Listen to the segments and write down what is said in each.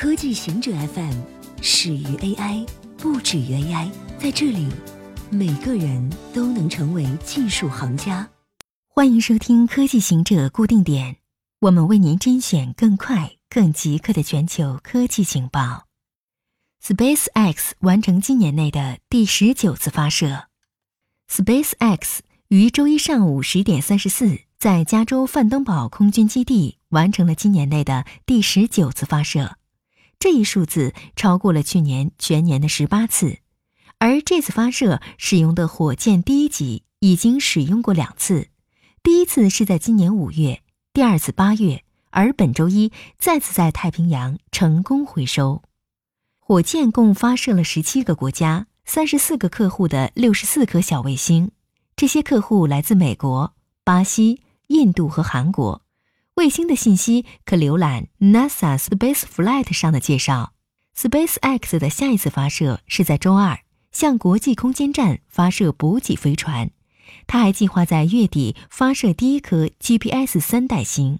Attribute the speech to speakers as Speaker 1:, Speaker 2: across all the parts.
Speaker 1: 科技行者 FM 始于 AI，不止于 AI。在这里，每个人都能成为技术行家。
Speaker 2: 欢迎收听科技行者固定点，我们为您甄选更快、更即刻的全球科技情报。SpaceX 完成今年内的第十九次发射。SpaceX 于周一上午十点三十四，在加州范登堡空军基地完成了今年内的第十九次发射。这一数字超过了去年全年的十八次，而这次发射使用的火箭第一级已经使用过两次，第一次是在今年五月，第二次八月，而本周一再次在太平洋成功回收。火箭共发射了十七个国家、三十四个客户的六十四颗小卫星，这些客户来自美国、巴西、印度和韩国。卫星的信息可浏览 NASA Spaceflight 上的介绍。SpaceX 的下一次发射是在周二，向国际空间站发射补给飞船。它还计划在月底发射第一颗 GPS 三代星。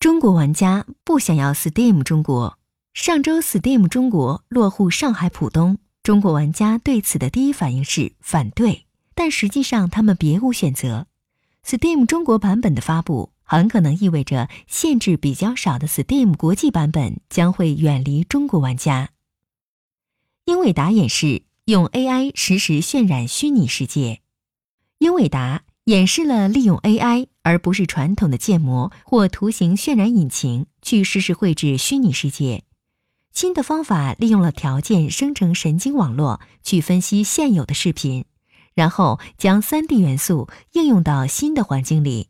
Speaker 2: 中国玩家不想要 Steam 中国。上周 Steam 中国落户上海浦东，中国玩家对此的第一反应是反对，但实际上他们别无选择。Steam 中国版本的发布。很可能意味着限制比较少的 Steam 国际版本将会远离中国玩家。英伟达演示用 AI 实时渲染虚拟世界。英伟达演示了利用 AI 而不是传统的建模或图形渲染引擎去实时绘制虚拟世界。新的方法利用了条件生成神经网络去分析现有的视频，然后将 3D 元素应用到新的环境里。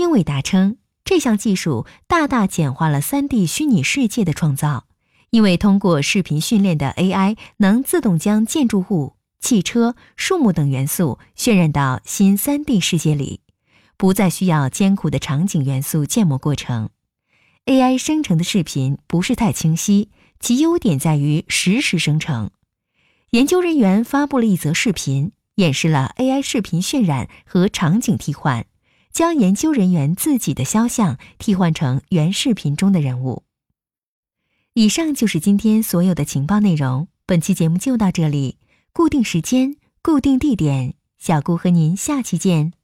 Speaker 2: 英伟达称，这项技术大大简化了 3D 虚拟世界的创造，因为通过视频训练的 AI 能自动将建筑物、汽车、树木等元素渲染到新 3D 世界里，不再需要艰苦的场景元素建模过程。AI 生成的视频不是太清晰，其优点在于实时生成。研究人员发布了一则视频，演示了 AI 视频渲染和场景替换。将研究人员自己的肖像替换成原视频中的人物。以上就是今天所有的情报内容。本期节目就到这里，固定时间，固定地点，小顾和您下期见。